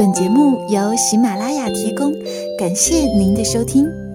本节目由喜马拉雅提供感谢您的收听。